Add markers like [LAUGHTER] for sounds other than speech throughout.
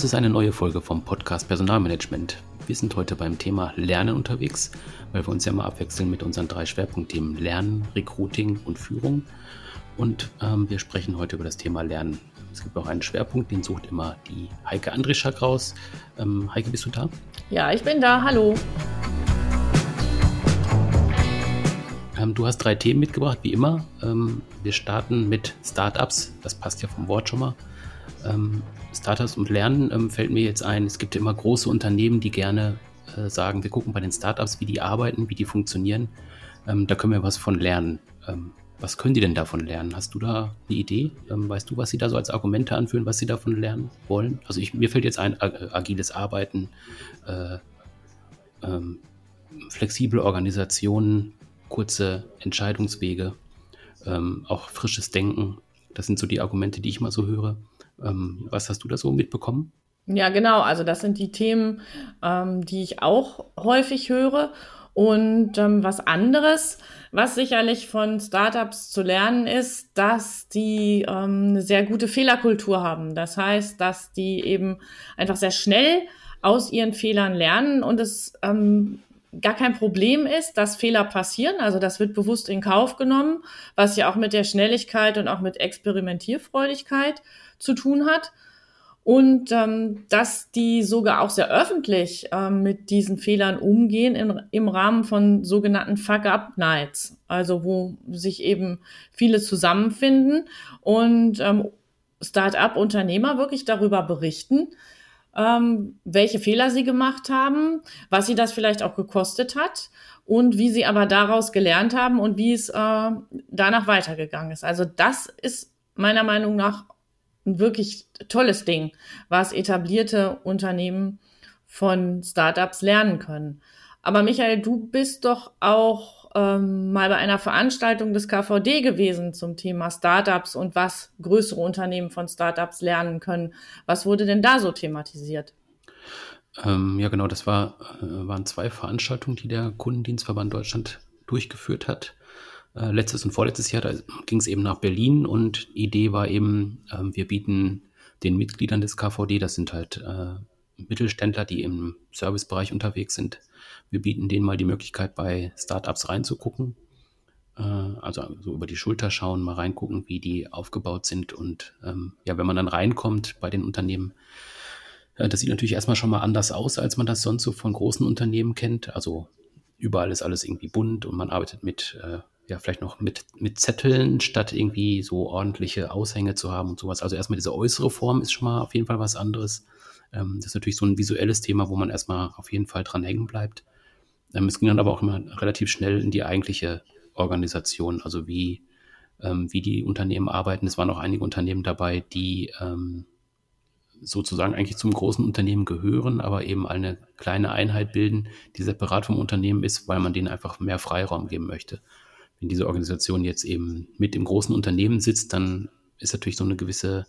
Das ist eine neue Folge vom Podcast Personalmanagement. Wir sind heute beim Thema Lernen unterwegs, weil wir uns ja mal abwechseln mit unseren drei Schwerpunktthemen Lernen, Recruiting und Führung. Und ähm, wir sprechen heute über das Thema Lernen. Es gibt auch einen Schwerpunkt, den sucht immer die Heike Andrischak raus. Ähm, Heike, bist du da? Ja, ich bin da. Hallo. Ähm, du hast drei Themen mitgebracht, wie immer. Ähm, wir starten mit Startups. Das passt ja vom Wort schon mal. Startups und Lernen ähm, fällt mir jetzt ein. Es gibt immer große Unternehmen, die gerne äh, sagen, wir gucken bei den Startups, wie die arbeiten, wie die funktionieren. Ähm, da können wir was von lernen. Ähm, was können die denn davon lernen? Hast du da eine Idee? Ähm, weißt du, was sie da so als Argumente anführen, was sie davon lernen wollen? Also ich, mir fällt jetzt ein, äh, agiles Arbeiten, äh, ähm, flexible Organisationen, kurze Entscheidungswege, ähm, auch frisches Denken. Das sind so die Argumente, die ich mal so höre. Ähm, was hast du da so mitbekommen? Ja, genau. Also das sind die Themen, ähm, die ich auch häufig höre. Und ähm, was anderes, was sicherlich von Startups zu lernen ist, dass die ähm, eine sehr gute Fehlerkultur haben. Das heißt, dass die eben einfach sehr schnell aus ihren Fehlern lernen und es ähm, gar kein Problem ist, dass Fehler passieren. Also das wird bewusst in Kauf genommen, was ja auch mit der Schnelligkeit und auch mit Experimentierfreudigkeit zu tun hat. Und ähm, dass die sogar auch sehr öffentlich ähm, mit diesen Fehlern umgehen in, im Rahmen von sogenannten Fuck-Up-Nights, also wo sich eben viele zusammenfinden und ähm, Start-up-Unternehmer wirklich darüber berichten, ähm, welche Fehler sie gemacht haben, was sie das vielleicht auch gekostet hat und wie sie aber daraus gelernt haben und wie es äh, danach weitergegangen ist. Also das ist meiner Meinung nach ein wirklich tolles Ding, was etablierte Unternehmen von Startups lernen können. Aber Michael, du bist doch auch ähm, mal bei einer Veranstaltung des KVD gewesen zum Thema Startups und was größere Unternehmen von Startups lernen können. Was wurde denn da so thematisiert? Ähm, ja, genau, das war, äh, waren zwei Veranstaltungen, die der Kundendienstverband Deutschland durchgeführt hat. Äh, letztes und vorletztes Jahr, ging es eben nach Berlin und die Idee war eben, äh, wir bieten den Mitgliedern des KVD, das sind halt äh, Mittelständler, die im Servicebereich unterwegs sind, wir bieten denen mal die Möglichkeit, bei Startups reinzugucken. Äh, also so über die Schulter schauen, mal reingucken, wie die aufgebaut sind. Und ähm, ja, wenn man dann reinkommt bei den Unternehmen, äh, das sieht natürlich erstmal schon mal anders aus, als man das sonst so von großen Unternehmen kennt. Also überall ist alles irgendwie bunt und man arbeitet mit, äh, ja, vielleicht noch mit, mit Zetteln, statt irgendwie so ordentliche Aushänge zu haben und sowas. Also erstmal diese äußere Form ist schon mal auf jeden Fall was anderes. Ähm, das ist natürlich so ein visuelles Thema, wo man erstmal auf jeden Fall dran hängen bleibt. Ähm, es ging dann aber auch immer relativ schnell in die eigentliche Organisation, also wie, ähm, wie die Unternehmen arbeiten. Es waren auch einige Unternehmen dabei, die ähm, sozusagen eigentlich zum großen Unternehmen gehören, aber eben eine kleine Einheit bilden, die separat vom Unternehmen ist, weil man denen einfach mehr Freiraum geben möchte. Wenn diese Organisation jetzt eben mit im großen Unternehmen sitzt, dann ist natürlich so eine gewisse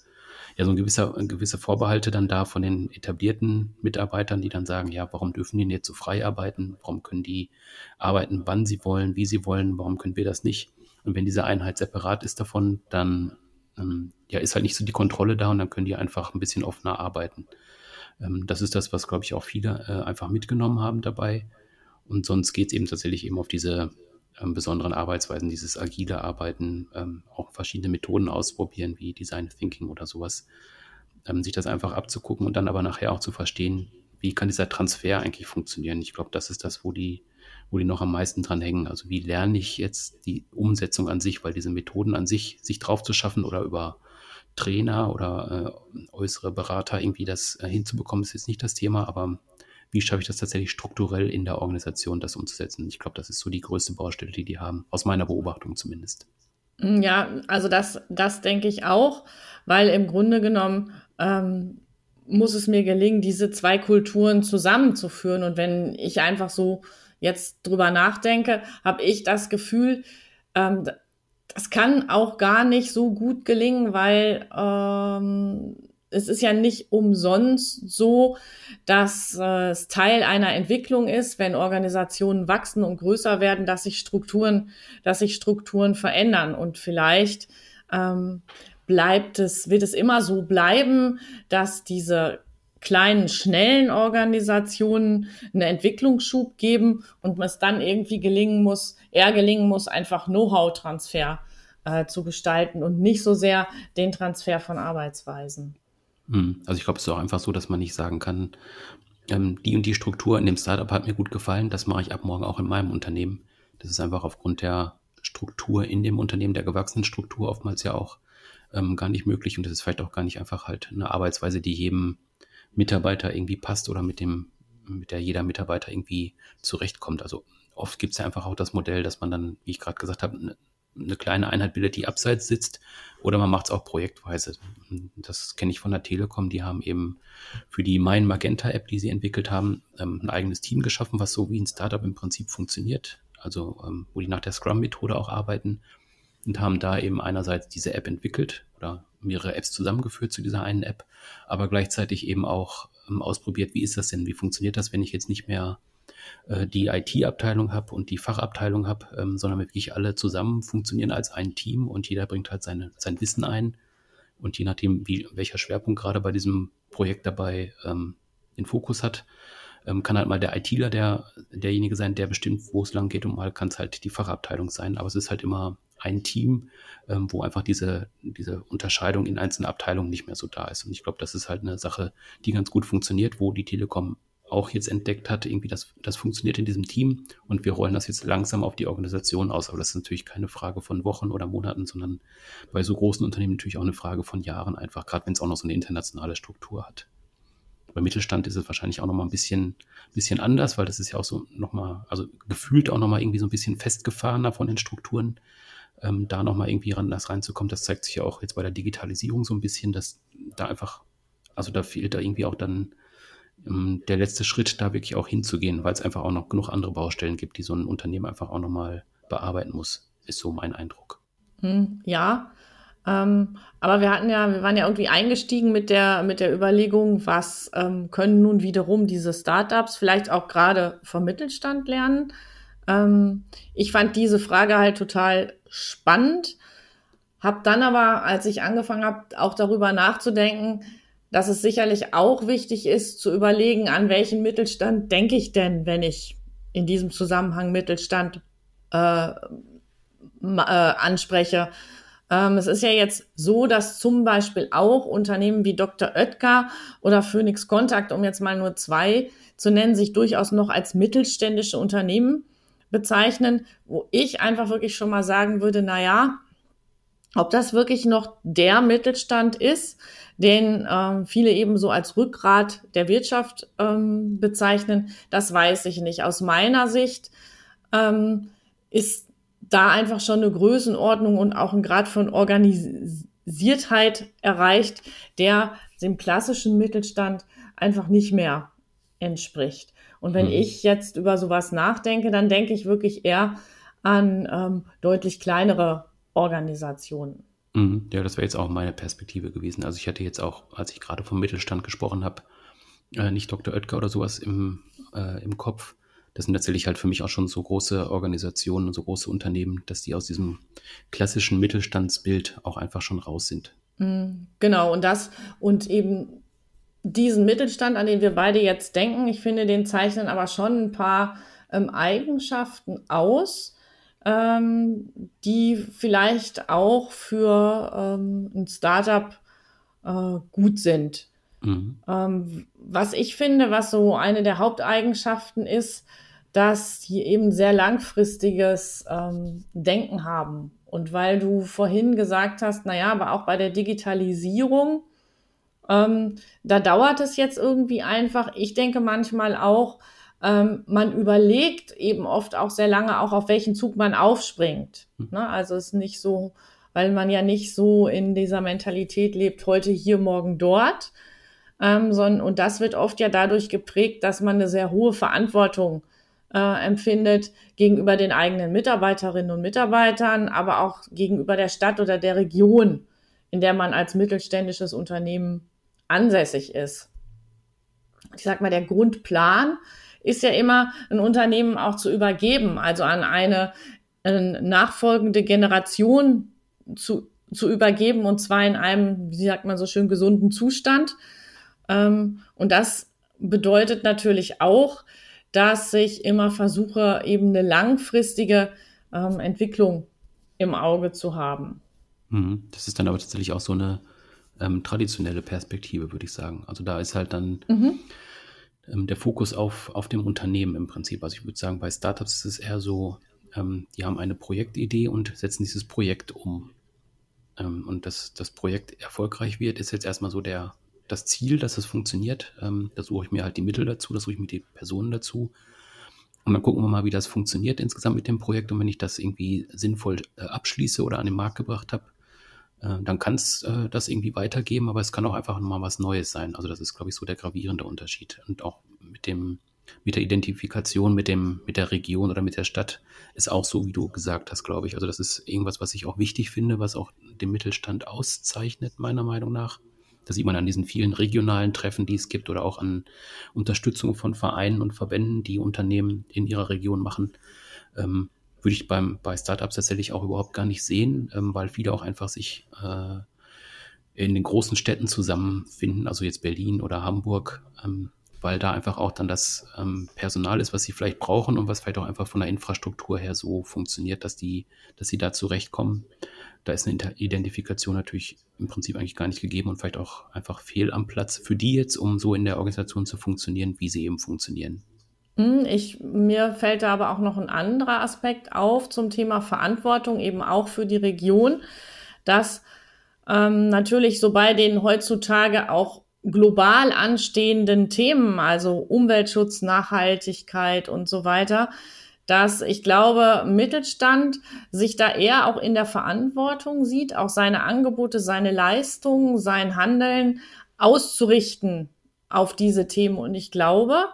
ja so ein gewisser, gewisse Vorbehalte dann da von den etablierten Mitarbeitern, die dann sagen, ja, warum dürfen die jetzt so frei arbeiten? Warum können die arbeiten, wann sie wollen, wie sie wollen? Warum können wir das nicht? Und wenn diese Einheit separat ist davon, dann ähm, ja, ist halt nicht so die Kontrolle da und dann können die einfach ein bisschen offener arbeiten. Ähm, das ist das, was, glaube ich, auch viele äh, einfach mitgenommen haben dabei. Und sonst geht es eben tatsächlich eben auf diese besonderen Arbeitsweisen, dieses agile Arbeiten, ähm, auch verschiedene Methoden ausprobieren, wie Design Thinking oder sowas, ähm, sich das einfach abzugucken und dann aber nachher auch zu verstehen, wie kann dieser Transfer eigentlich funktionieren. Ich glaube, das ist das, wo die, wo die noch am meisten dran hängen. Also wie lerne ich jetzt die Umsetzung an sich, weil diese Methoden an sich, sich drauf zu schaffen oder über Trainer oder äh, äußere Berater irgendwie das äh, hinzubekommen, ist jetzt nicht das Thema, aber wie schaffe ich das tatsächlich strukturell in der Organisation, das umzusetzen. Ich glaube, das ist so die größte Baustelle, die die haben, aus meiner Beobachtung zumindest. Mm, ja, also das, das denke ich auch, weil im Grunde genommen ähm, muss es mir gelingen, diese zwei Kulturen zusammenzuführen. Und wenn ich einfach so jetzt drüber nachdenke, habe ich das Gefühl, ähm, das kann auch gar nicht so gut gelingen, weil ähm, es ist ja nicht umsonst so, dass äh, es Teil einer Entwicklung ist, wenn Organisationen wachsen und größer werden, dass sich Strukturen, dass sich Strukturen verändern und vielleicht ähm, bleibt es, wird es immer so bleiben, dass diese kleinen, schnellen Organisationen einen Entwicklungsschub geben und es dann irgendwie gelingen muss, eher gelingen muss, einfach Know-how-Transfer äh, zu gestalten und nicht so sehr den Transfer von Arbeitsweisen. Hm. Also ich glaube, es ist auch einfach so, dass man nicht sagen kann, ähm, die und die Struktur in dem Startup hat mir gut gefallen, das mache ich ab morgen auch in meinem Unternehmen. Das ist einfach aufgrund der Struktur in dem Unternehmen, der gewachsenen Struktur oftmals ja auch ähm, gar nicht möglich und das ist vielleicht auch gar nicht einfach halt eine Arbeitsweise, die jedem Mitarbeiter irgendwie passt oder mit dem, mit der jeder Mitarbeiter irgendwie zurechtkommt. Also oft gibt es ja einfach auch das Modell, dass man dann, wie ich gerade gesagt habe, eine, eine kleine Einheit bildet, die abseits sitzt, oder man macht es auch projektweise. Das kenne ich von der Telekom, die haben eben für die Mein Magenta App, die sie entwickelt haben, ähm, ein eigenes Team geschaffen, was so wie ein Startup im Prinzip funktioniert. Also ähm, wo die nach der Scrum-Methode auch arbeiten und haben da eben einerseits diese App entwickelt oder mehrere Apps zusammengeführt zu dieser einen App, aber gleichzeitig eben auch ähm, ausprobiert, wie ist das denn, wie funktioniert das, wenn ich jetzt nicht mehr äh, die IT-Abteilung habe und die Fachabteilung habe, ähm, sondern wirklich alle zusammen funktionieren als ein Team und jeder bringt halt seine, sein Wissen ein. Und je nachdem, wie, welcher Schwerpunkt gerade bei diesem Projekt dabei ähm, den Fokus hat, ähm, kann halt mal der ITler der, derjenige sein, der bestimmt, wo es lang geht und mal kann es halt die Fachabteilung sein. Aber es ist halt immer ein Team, ähm, wo einfach diese, diese Unterscheidung in einzelnen Abteilungen nicht mehr so da ist. Und ich glaube, das ist halt eine Sache, die ganz gut funktioniert, wo die Telekom auch jetzt entdeckt hat, irgendwie das, das funktioniert in diesem Team und wir rollen das jetzt langsam auf die Organisation aus. Aber das ist natürlich keine Frage von Wochen oder Monaten, sondern bei so großen Unternehmen natürlich auch eine Frage von Jahren einfach, gerade wenn es auch noch so eine internationale Struktur hat. Bei Mittelstand ist es wahrscheinlich auch nochmal ein bisschen, bisschen anders, weil das ist ja auch so nochmal, also gefühlt auch nochmal irgendwie so ein bisschen festgefahrener von den Strukturen ähm, da nochmal irgendwie ran, das reinzukommen. Das zeigt sich ja auch jetzt bei der Digitalisierung so ein bisschen, dass da einfach, also da fehlt da irgendwie auch dann der letzte Schritt, da wirklich auch hinzugehen, weil es einfach auch noch genug andere Baustellen gibt, die so ein Unternehmen einfach auch nochmal bearbeiten muss, ist so mein Eindruck. Hm, ja, ähm, aber wir hatten ja, wir waren ja irgendwie eingestiegen mit der, mit der Überlegung, was ähm, können nun wiederum diese Startups vielleicht auch gerade vom Mittelstand lernen. Ähm, ich fand diese Frage halt total spannend, habe dann aber, als ich angefangen habe, auch darüber nachzudenken, dass es sicherlich auch wichtig ist zu überlegen, an welchen Mittelstand denke ich denn, wenn ich in diesem Zusammenhang Mittelstand äh, äh, anspreche. Ähm, es ist ja jetzt so, dass zum Beispiel auch Unternehmen wie Dr. Oetker oder Phoenix Contact, um jetzt mal nur zwei zu nennen, sich durchaus noch als mittelständische Unternehmen bezeichnen, wo ich einfach wirklich schon mal sagen würde, na ja, ob das wirklich noch der Mittelstand ist, den ähm, viele eben so als Rückgrat der Wirtschaft ähm, bezeichnen, das weiß ich nicht. Aus meiner Sicht ähm, ist da einfach schon eine Größenordnung und auch ein Grad von Organisiertheit erreicht, der dem klassischen Mittelstand einfach nicht mehr entspricht. Und wenn mhm. ich jetzt über sowas nachdenke, dann denke ich wirklich eher an ähm, deutlich kleinere Organisationen. Mhm. Ja, das wäre jetzt auch meine Perspektive gewesen. Also ich hatte jetzt auch, als ich gerade vom Mittelstand gesprochen habe, äh, nicht Dr. Oetker oder sowas im, äh, im Kopf. Das sind tatsächlich halt für mich auch schon so große Organisationen und so große Unternehmen, dass die aus diesem klassischen Mittelstandsbild auch einfach schon raus sind. Mhm. Genau, und das und eben diesen Mittelstand, an den wir beide jetzt denken, ich finde, den zeichnen aber schon ein paar ähm, Eigenschaften aus, ähm, die vielleicht auch für ähm, ein Startup äh, gut sind. Mhm. Ähm, was ich finde, was so eine der Haupteigenschaften ist, dass die eben sehr langfristiges ähm, Denken haben. Und weil du vorhin gesagt hast, naja, aber auch bei der Digitalisierung, ähm, da dauert es jetzt irgendwie einfach. Ich denke manchmal auch, ähm, man überlegt eben oft auch sehr lange auch, auf welchen Zug man aufspringt. Hm. Ne? Also es ist nicht so, weil man ja nicht so in dieser Mentalität lebt, heute hier, morgen dort. Ähm, sondern, und das wird oft ja dadurch geprägt, dass man eine sehr hohe Verantwortung äh, empfindet gegenüber den eigenen Mitarbeiterinnen und Mitarbeitern, aber auch gegenüber der Stadt oder der Region, in der man als mittelständisches Unternehmen ansässig ist. Ich sag mal, der Grundplan ist ja immer, ein Unternehmen auch zu übergeben, also an eine, eine nachfolgende Generation zu, zu übergeben und zwar in einem, wie sagt man so schön, gesunden Zustand. Ähm, und das bedeutet natürlich auch, dass ich immer versuche, eben eine langfristige ähm, Entwicklung im Auge zu haben. Mhm. Das ist dann aber tatsächlich auch so eine ähm, traditionelle Perspektive, würde ich sagen. Also da ist halt dann mhm. Ähm, der Fokus auf, auf dem Unternehmen im Prinzip. Also ich würde sagen, bei Startups ist es eher so, ähm, die haben eine Projektidee und setzen dieses Projekt um. Ähm, und dass das Projekt erfolgreich wird, ist jetzt erstmal so der, das Ziel, dass es funktioniert. Ähm, da suche ich mir halt die Mittel dazu, da suche ich mir die Personen dazu. Und dann gucken wir mal, wie das funktioniert insgesamt mit dem Projekt. Und wenn ich das irgendwie sinnvoll äh, abschließe oder an den Markt gebracht habe, äh, dann kann es äh, das irgendwie weitergeben, aber es kann auch einfach mal was Neues sein. Also das ist, glaube ich, so der gravierende Unterschied. Und auch mit dem, mit der Identifikation mit dem, mit der Region oder mit der Stadt ist auch so, wie du gesagt hast, glaube ich. Also das ist irgendwas, was ich auch wichtig finde, was auch den Mittelstand auszeichnet, meiner Meinung nach. Das sieht man an diesen vielen regionalen Treffen, die es gibt oder auch an Unterstützung von Vereinen und Verbänden, die Unternehmen in ihrer Region machen. Ähm, würde ich beim, bei Startups tatsächlich auch überhaupt gar nicht sehen, ähm, weil viele auch einfach sich äh, in den großen Städten zusammenfinden, also jetzt Berlin oder Hamburg, ähm, weil da einfach auch dann das ähm, Personal ist, was sie vielleicht brauchen und was vielleicht auch einfach von der Infrastruktur her so funktioniert, dass die, dass sie da zurechtkommen da ist eine Identifikation natürlich im Prinzip eigentlich gar nicht gegeben und vielleicht auch einfach fehl am Platz für die jetzt, um so in der Organisation zu funktionieren, wie sie eben funktionieren. Hm, ich, mir fällt da aber auch noch ein anderer Aspekt auf zum Thema Verantwortung, eben auch für die Region, dass ähm, natürlich so bei den heutzutage auch global anstehenden Themen, also Umweltschutz, Nachhaltigkeit und so weiter, dass ich glaube, Mittelstand sich da eher auch in der Verantwortung sieht, auch seine Angebote, seine Leistungen, sein Handeln auszurichten auf diese Themen. Und ich glaube,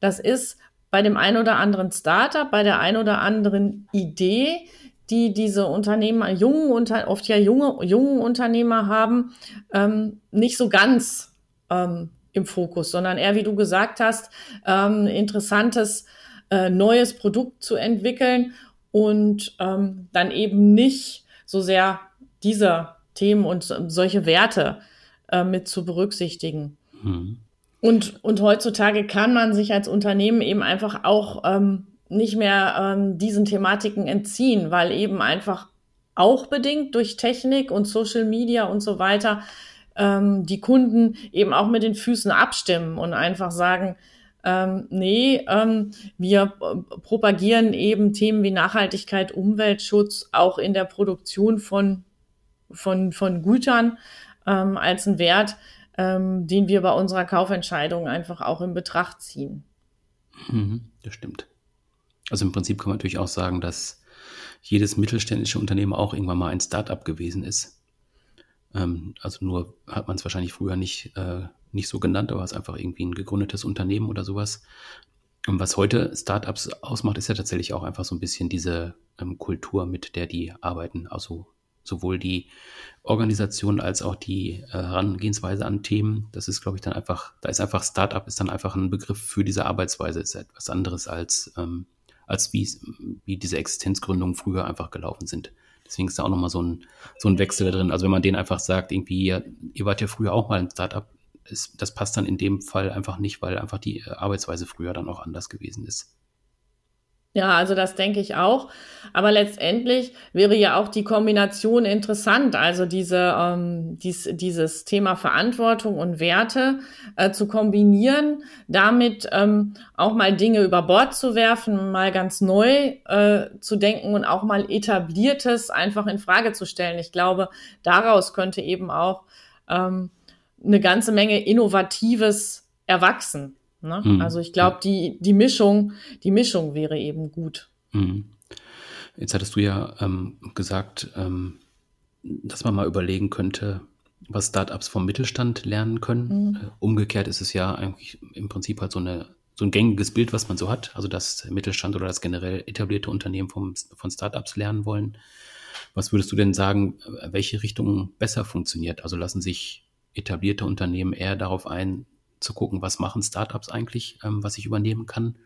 das ist bei dem einen oder anderen Startup, bei der einen oder anderen Idee, die diese Unternehmer, jungen, oft ja junge, jungen Unternehmer haben, ähm, nicht so ganz ähm, im Fokus, sondern eher, wie du gesagt hast, ähm, interessantes äh, neues Produkt zu entwickeln und ähm, dann eben nicht so sehr diese Themen und solche Werte äh, mit zu berücksichtigen. Mhm. Und, und heutzutage kann man sich als Unternehmen eben einfach auch ähm, nicht mehr ähm, diesen Thematiken entziehen, weil eben einfach auch bedingt durch Technik und Social Media und so weiter ähm, die Kunden eben auch mit den Füßen abstimmen und einfach sagen, ähm, nee, ähm, wir äh, propagieren eben Themen wie Nachhaltigkeit, Umweltschutz auch in der Produktion von, von, von Gütern ähm, als einen Wert, ähm, den wir bei unserer Kaufentscheidung einfach auch in Betracht ziehen. Mhm, das stimmt. Also im Prinzip kann man natürlich auch sagen, dass jedes mittelständische Unternehmen auch irgendwann mal ein Start-up gewesen ist. Ähm, also nur hat man es wahrscheinlich früher nicht äh, nicht so genannt, aber es ist einfach irgendwie ein gegründetes Unternehmen oder sowas. Und was heute Startups ausmacht, ist ja tatsächlich auch einfach so ein bisschen diese ähm, Kultur, mit der die arbeiten. Also sowohl die Organisation als auch die äh, Herangehensweise an Themen. Das ist, glaube ich, dann einfach, da ist einfach Startup ist dann einfach ein Begriff für diese Arbeitsweise, ist etwas anderes als, ähm, als wie, wie diese Existenzgründungen früher einfach gelaufen sind. Deswegen ist da auch nochmal so ein, so ein Wechsel da drin. Also wenn man denen einfach sagt, irgendwie, ihr, ihr wart ja früher auch mal ein Startup, ist, das passt dann in dem Fall einfach nicht, weil einfach die äh, Arbeitsweise früher dann auch anders gewesen ist. Ja, also das denke ich auch. Aber letztendlich wäre ja auch die Kombination interessant, also diese, ähm, dies, dieses Thema Verantwortung und Werte äh, zu kombinieren, damit ähm, auch mal Dinge über Bord zu werfen, mal ganz neu äh, zu denken und auch mal etabliertes einfach in Frage zu stellen. Ich glaube, daraus könnte eben auch ähm, eine ganze Menge Innovatives erwachsen. Ne? Mhm. Also ich glaube, die, die Mischung, die Mischung wäre eben gut. Mhm. Jetzt hattest du ja ähm, gesagt, ähm, dass man mal überlegen könnte, was Startups vom Mittelstand lernen können. Mhm. Äh, umgekehrt ist es ja eigentlich im Prinzip halt so, eine, so ein gängiges Bild, was man so hat. Also dass Mittelstand oder das generell etablierte Unternehmen vom, von Startups lernen wollen. Was würdest du denn sagen, welche Richtung besser funktioniert? Also lassen sich etablierte Unternehmen eher darauf ein, zu gucken, was machen Startups eigentlich, ähm, was ich übernehmen kann?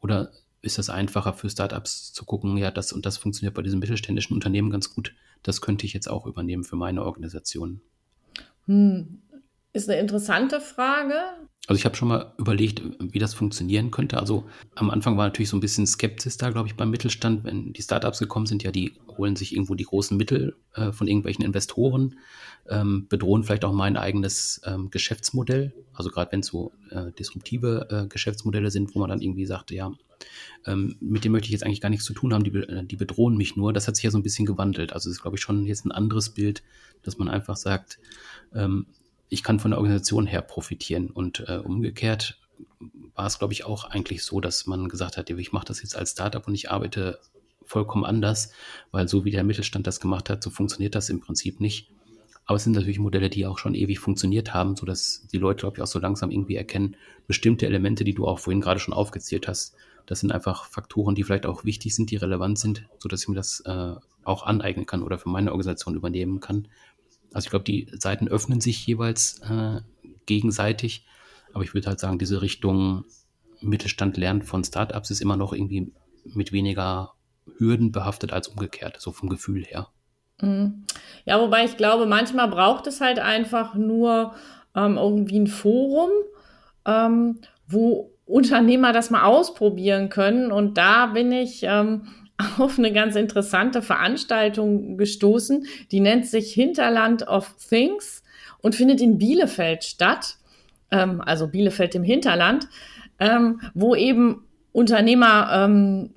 Oder ist es einfacher für Startups zu gucken, ja, das und das funktioniert bei diesem mittelständischen Unternehmen ganz gut, das könnte ich jetzt auch übernehmen für meine Organisation? Hm. ist eine interessante Frage. Also ich habe schon mal überlegt, wie das funktionieren könnte. Also am Anfang war natürlich so ein bisschen Skepsis da, glaube ich, beim Mittelstand. Wenn die Startups gekommen sind, ja, die holen sich irgendwo die großen Mittel äh, von irgendwelchen Investoren, ähm, bedrohen vielleicht auch mein eigenes ähm, Geschäftsmodell. Also gerade wenn es so äh, disruptive äh, Geschäftsmodelle sind, wo man dann irgendwie sagt, ja, ähm, mit dem möchte ich jetzt eigentlich gar nichts zu tun haben, die, äh, die bedrohen mich nur. Das hat sich ja so ein bisschen gewandelt. Also es ist, glaube ich, schon jetzt ein anderes Bild, dass man einfach sagt, ähm, ich kann von der Organisation her profitieren. Und äh, umgekehrt war es, glaube ich, auch eigentlich so, dass man gesagt hat, ich mache das jetzt als Startup und ich arbeite vollkommen anders, weil so wie der Mittelstand das gemacht hat, so funktioniert das im Prinzip nicht. Aber es sind natürlich Modelle, die auch schon ewig funktioniert haben, sodass die Leute, glaube ich, auch so langsam irgendwie erkennen, bestimmte Elemente, die du auch vorhin gerade schon aufgezählt hast, das sind einfach Faktoren, die vielleicht auch wichtig sind, die relevant sind, sodass ich mir das äh, auch aneignen kann oder für meine Organisation übernehmen kann. Also ich glaube, die Seiten öffnen sich jeweils äh, gegenseitig. Aber ich würde halt sagen, diese Richtung Mittelstand lernt von Startups ist immer noch irgendwie mit weniger Hürden behaftet als umgekehrt, so vom Gefühl her. Mhm. Ja, wobei ich glaube, manchmal braucht es halt einfach nur ähm, irgendwie ein Forum, ähm, wo Unternehmer das mal ausprobieren können. Und da bin ich ähm, auf eine ganz interessante Veranstaltung gestoßen, die nennt sich Hinterland of Things und findet in Bielefeld statt, ähm, also Bielefeld im Hinterland, ähm, wo eben Unternehmer ähm,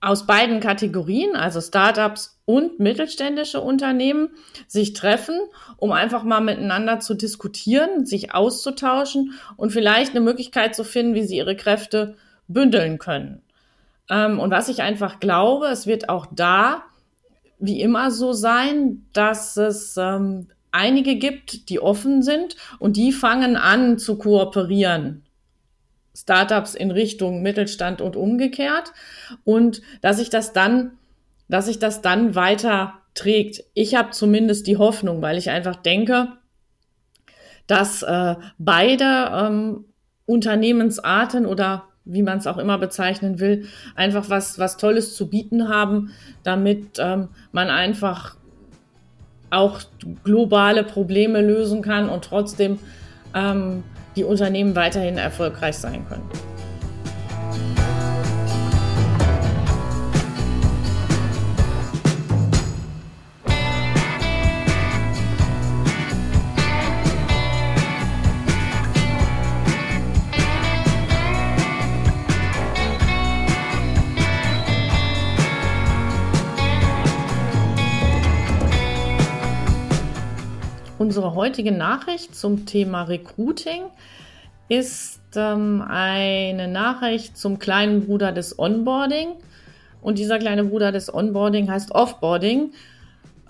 aus beiden Kategorien, also Startups und mittelständische Unternehmen, sich treffen, um einfach mal miteinander zu diskutieren, sich auszutauschen und vielleicht eine Möglichkeit zu finden, wie sie ihre Kräfte bündeln können. Ähm, und was ich einfach glaube, es wird auch da wie immer so sein, dass es ähm, einige gibt, die offen sind und die fangen an zu kooperieren. Startups in Richtung Mittelstand und umgekehrt. Und dass sich das dann, dass sich das dann weiter trägt. Ich habe zumindest die Hoffnung, weil ich einfach denke, dass äh, beide ähm, Unternehmensarten oder wie man es auch immer bezeichnen will, einfach was, was Tolles zu bieten haben, damit ähm, man einfach auch globale Probleme lösen kann und trotzdem ähm, die Unternehmen weiterhin erfolgreich sein können. Unsere heutige Nachricht zum Thema Recruiting ist ähm, eine Nachricht zum kleinen Bruder des Onboarding. Und dieser kleine Bruder des Onboarding heißt Offboarding.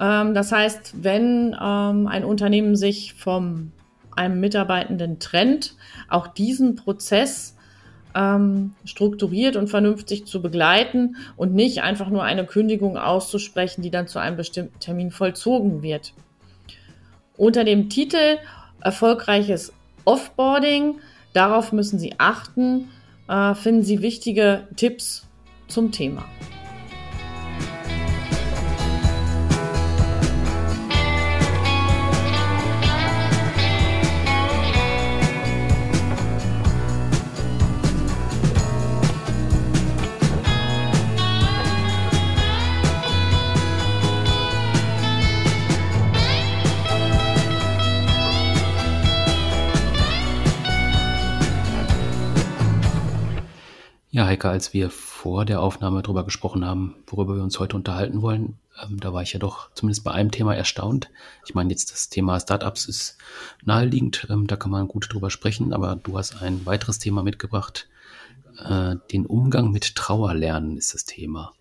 Ähm, das heißt, wenn ähm, ein Unternehmen sich von einem Mitarbeitenden trennt, auch diesen Prozess ähm, strukturiert und vernünftig zu begleiten und nicht einfach nur eine Kündigung auszusprechen, die dann zu einem bestimmten Termin vollzogen wird. Unter dem Titel Erfolgreiches Offboarding, darauf müssen Sie achten, äh, finden Sie wichtige Tipps zum Thema. Heike, als wir vor der Aufnahme darüber gesprochen haben, worüber wir uns heute unterhalten wollen, ähm, da war ich ja doch zumindest bei einem Thema erstaunt. Ich meine, jetzt das Thema Startups ist naheliegend, ähm, da kann man gut drüber sprechen, aber du hast ein weiteres Thema mitgebracht. Äh, den Umgang mit Trauerlernen ist das Thema.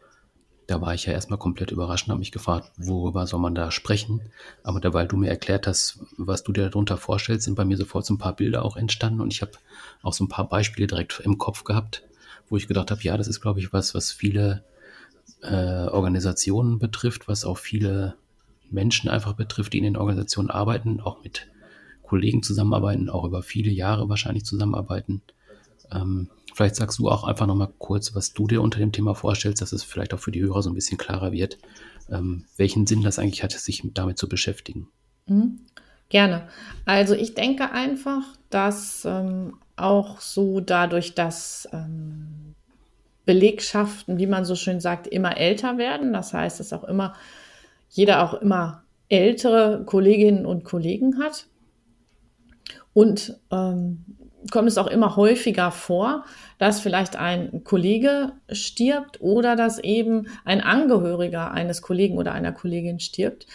Da war ich ja erstmal komplett überrascht und habe mich gefragt, worüber soll man da sprechen? Aber da, weil du mir erklärt hast, was du dir darunter vorstellst, sind bei mir sofort so ein paar Bilder auch entstanden und ich habe auch so ein paar Beispiele direkt im Kopf gehabt wo ich gedacht habe, ja, das ist, glaube ich, was, was viele äh, Organisationen betrifft, was auch viele Menschen einfach betrifft, die in den Organisationen arbeiten, auch mit Kollegen zusammenarbeiten, auch über viele Jahre wahrscheinlich zusammenarbeiten. Ähm, vielleicht sagst du auch einfach nochmal kurz, was du dir unter dem Thema vorstellst, dass es vielleicht auch für die Hörer so ein bisschen klarer wird, ähm, welchen Sinn das eigentlich hat, sich damit zu beschäftigen. Mhm. Gerne. Also ich denke einfach, dass ähm, auch so dadurch, dass ähm, Belegschaften, wie man so schön sagt, immer älter werden. Das heißt, dass auch immer jeder auch immer ältere Kolleginnen und Kollegen hat. Und ähm, kommt es auch immer häufiger vor, dass vielleicht ein Kollege stirbt oder dass eben ein Angehöriger eines Kollegen oder einer Kollegin stirbt,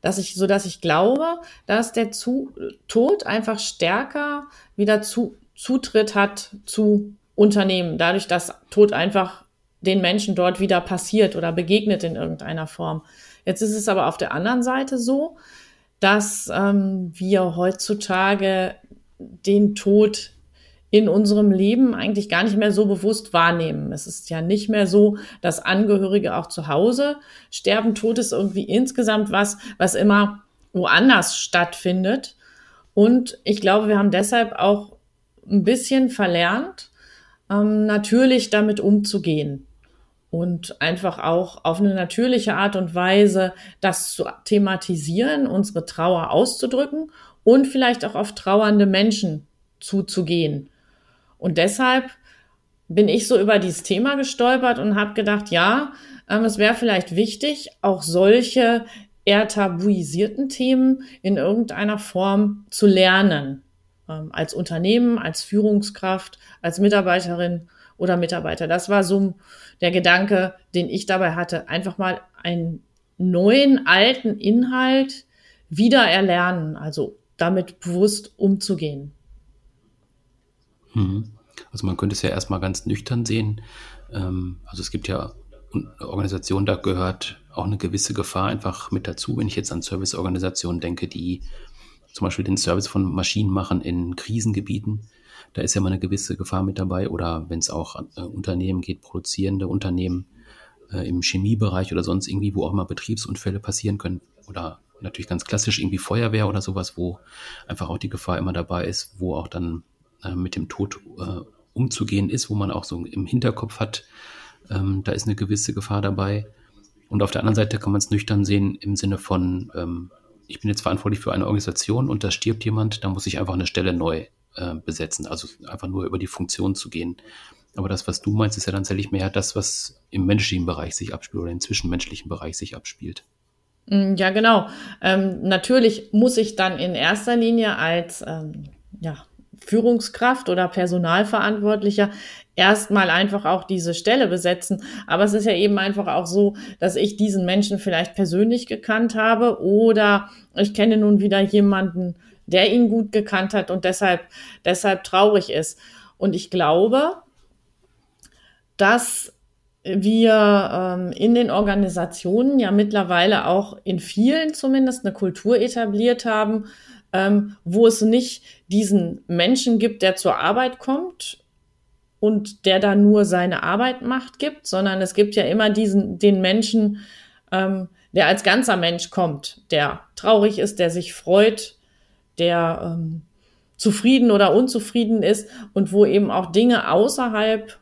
dass ich, so dass ich glaube, dass der zu, Tod einfach stärker wieder zu, Zutritt hat zu Unternehmen, dadurch, dass Tod einfach den Menschen dort wieder passiert oder begegnet in irgendeiner Form. Jetzt ist es aber auf der anderen Seite so, dass ähm, wir heutzutage den Tod in unserem Leben eigentlich gar nicht mehr so bewusst wahrnehmen. Es ist ja nicht mehr so, dass Angehörige auch zu Hause sterben. Tod ist irgendwie insgesamt was, was immer woanders stattfindet. Und ich glaube, wir haben deshalb auch ein bisschen verlernt, ähm, natürlich damit umzugehen und einfach auch auf eine natürliche Art und Weise das zu thematisieren, unsere Trauer auszudrücken und vielleicht auch auf trauernde Menschen zuzugehen. Und deshalb bin ich so über dieses Thema gestolpert und habe gedacht, ja, ähm, es wäre vielleicht wichtig, auch solche eher tabuisierten Themen in irgendeiner Form zu lernen. Ähm, als Unternehmen, als Führungskraft, als Mitarbeiterin oder Mitarbeiter. Das war so der Gedanke, den ich dabei hatte. Einfach mal einen neuen, alten Inhalt wieder erlernen, also damit bewusst umzugehen. Mhm. Also man könnte es ja erstmal ganz nüchtern sehen. Ähm, also es gibt ja Organisationen, da gehört auch eine gewisse Gefahr einfach mit dazu. Wenn ich jetzt an Serviceorganisationen denke, die zum Beispiel den Service von Maschinen machen in Krisengebieten, da ist ja mal eine gewisse Gefahr mit dabei. Oder wenn es auch äh, Unternehmen geht, produzierende Unternehmen äh, im Chemiebereich oder sonst irgendwie, wo auch mal Betriebsunfälle passieren können. Oder natürlich ganz klassisch irgendwie Feuerwehr oder sowas, wo einfach auch die Gefahr immer dabei ist, wo auch dann äh, mit dem Tod äh, umzugehen ist, wo man auch so im Hinterkopf hat, ähm, da ist eine gewisse Gefahr dabei. Und auf der anderen Seite kann man es nüchtern sehen im Sinne von, ähm, ich bin jetzt verantwortlich für eine Organisation und da stirbt jemand, da muss ich einfach eine Stelle neu äh, besetzen, also einfach nur über die Funktion zu gehen. Aber das, was du meinst, ist ja dann tatsächlich mehr das, was im menschlichen Bereich sich abspielt oder im zwischenmenschlichen Bereich sich abspielt. Mm, ja, genau. Ähm, natürlich muss ich dann in erster Linie als ähm, ja, Führungskraft oder Personalverantwortlicher erstmal einfach auch diese Stelle besetzen. Aber es ist ja eben einfach auch so, dass ich diesen Menschen vielleicht persönlich gekannt habe oder ich kenne nun wieder jemanden, der ihn gut gekannt hat und deshalb, deshalb traurig ist. Und ich glaube, dass wir ähm, in den Organisationen ja mittlerweile auch in vielen zumindest eine Kultur etabliert haben, ähm, wo es nicht diesen Menschen gibt, der zur Arbeit kommt und der da nur seine Arbeit macht gibt, sondern es gibt ja immer diesen, den Menschen, ähm, der als ganzer Mensch kommt, der traurig ist, der sich freut, der ähm, zufrieden oder unzufrieden ist und wo eben auch Dinge außerhalb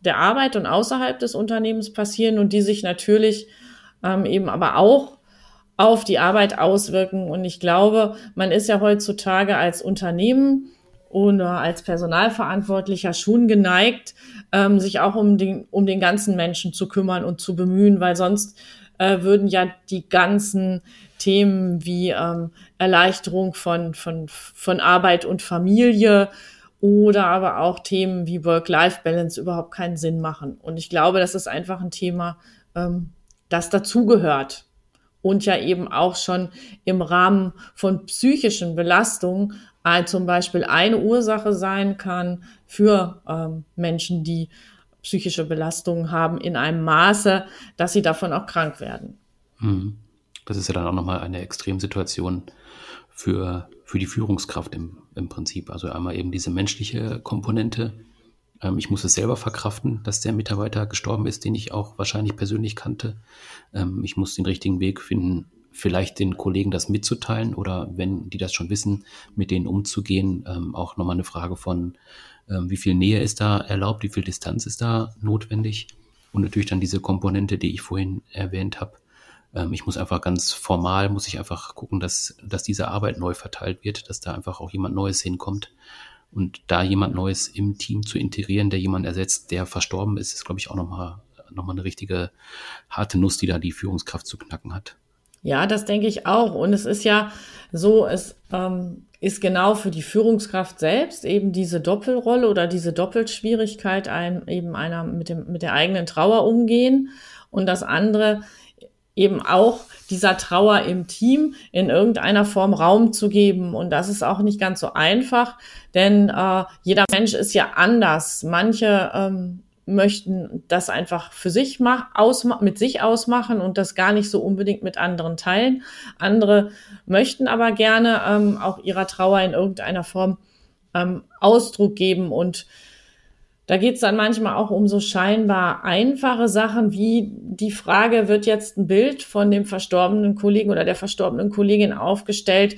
der Arbeit und außerhalb des Unternehmens passieren und die sich natürlich ähm, eben aber auch auf die Arbeit auswirken. Und ich glaube, man ist ja heutzutage als Unternehmen oder als Personalverantwortlicher schon geneigt, ähm, sich auch um den, um den ganzen Menschen zu kümmern und zu bemühen, weil sonst äh, würden ja die ganzen Themen wie ähm, Erleichterung von, von, von Arbeit und Familie oder aber auch Themen wie Work-Life-Balance überhaupt keinen Sinn machen. Und ich glaube, das ist einfach ein Thema, ähm, das dazugehört und ja eben auch schon im Rahmen von psychischen Belastungen äh, zum Beispiel eine Ursache sein kann für ähm, Menschen, die psychische Belastungen haben in einem Maße, dass sie davon auch krank werden. Hm. Das ist ja dann auch nochmal eine Extremsituation für, für die Führungskraft im, im Prinzip. Also einmal eben diese menschliche Komponente, ähm, ich muss es selber verkraften, dass der Mitarbeiter gestorben ist, den ich auch wahrscheinlich persönlich kannte. Ähm, ich muss den richtigen Weg finden, vielleicht den Kollegen das mitzuteilen oder wenn die das schon wissen, mit denen umzugehen. Ähm, auch nochmal eine Frage von, wie viel Nähe ist da erlaubt, wie viel Distanz ist da notwendig. Und natürlich dann diese Komponente, die ich vorhin erwähnt habe, Ähm, ich muss einfach ganz formal, muss ich einfach gucken, dass, dass diese Arbeit neu verteilt wird, dass da einfach auch jemand Neues hinkommt. Und da jemand Neues im Team zu integrieren, der jemand ersetzt, der verstorben ist, ist, glaube ich, auch nochmal noch mal eine richtige harte Nuss, die da die Führungskraft zu knacken hat. Ja, das denke ich auch. Und es ist ja so, es ähm, ist genau für die Führungskraft selbst eben diese Doppelrolle oder diese Doppelschwierigkeit, ein, eben einer mit, dem, mit der eigenen Trauer umgehen und das andere eben auch dieser Trauer im Team in irgendeiner Form Raum zu geben. Und das ist auch nicht ganz so einfach, denn äh, jeder Mensch ist ja anders. Manche ähm, möchten das einfach für sich mit sich ausmachen und das gar nicht so unbedingt mit anderen teilen. Andere möchten aber gerne ähm, auch ihrer Trauer in irgendeiner Form ähm, Ausdruck geben und da geht es dann manchmal auch um so scheinbar einfache Sachen wie die Frage, wird jetzt ein Bild von dem verstorbenen Kollegen oder der verstorbenen Kollegin aufgestellt?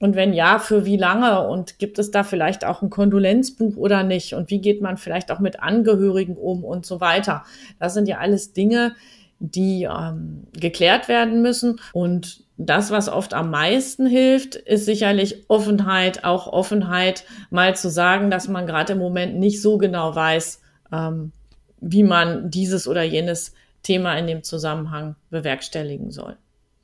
Und wenn ja, für wie lange? Und gibt es da vielleicht auch ein Kondolenzbuch oder nicht? Und wie geht man vielleicht auch mit Angehörigen um und so weiter? Das sind ja alles Dinge, die ähm, geklärt werden müssen. Und das, was oft am meisten hilft, ist sicherlich Offenheit, auch Offenheit, mal zu sagen, dass man gerade im Moment nicht so genau weiß, ähm, wie man dieses oder jenes Thema in dem Zusammenhang bewerkstelligen soll.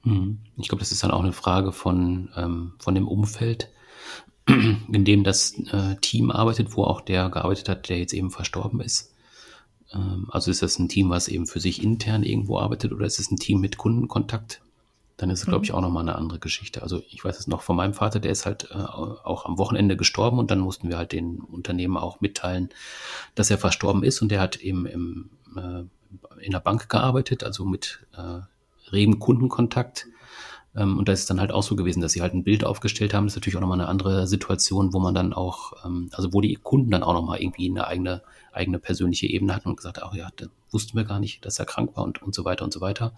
Mhm. Ich glaube, das ist dann auch eine Frage von, ähm, von dem Umfeld, [CLEARS THROAT] in dem das äh, Team arbeitet, wo auch der gearbeitet hat, der jetzt eben verstorben ist. Ähm, also ist das ein Team, was eben für sich intern irgendwo arbeitet oder ist es ein Team mit Kundenkontakt? Dann ist es, glaube ich, mhm. auch nochmal eine andere Geschichte. Also ich weiß es noch von meinem Vater, der ist halt äh, auch am Wochenende gestorben und dann mussten wir halt den Unternehmen auch mitteilen, dass er verstorben ist und der hat eben im, äh, in der Bank gearbeitet, also mit äh, regen Kundenkontakt. Ähm, und da ist es dann halt auch so gewesen, dass sie halt ein Bild aufgestellt haben. Das ist natürlich auch nochmal eine andere Situation, wo man dann auch, ähm, also wo die Kunden dann auch nochmal irgendwie eine eigene, eigene persönliche Ebene hatten und gesagt, ach ja, da wussten wir gar nicht, dass er krank war und, und so weiter und so weiter.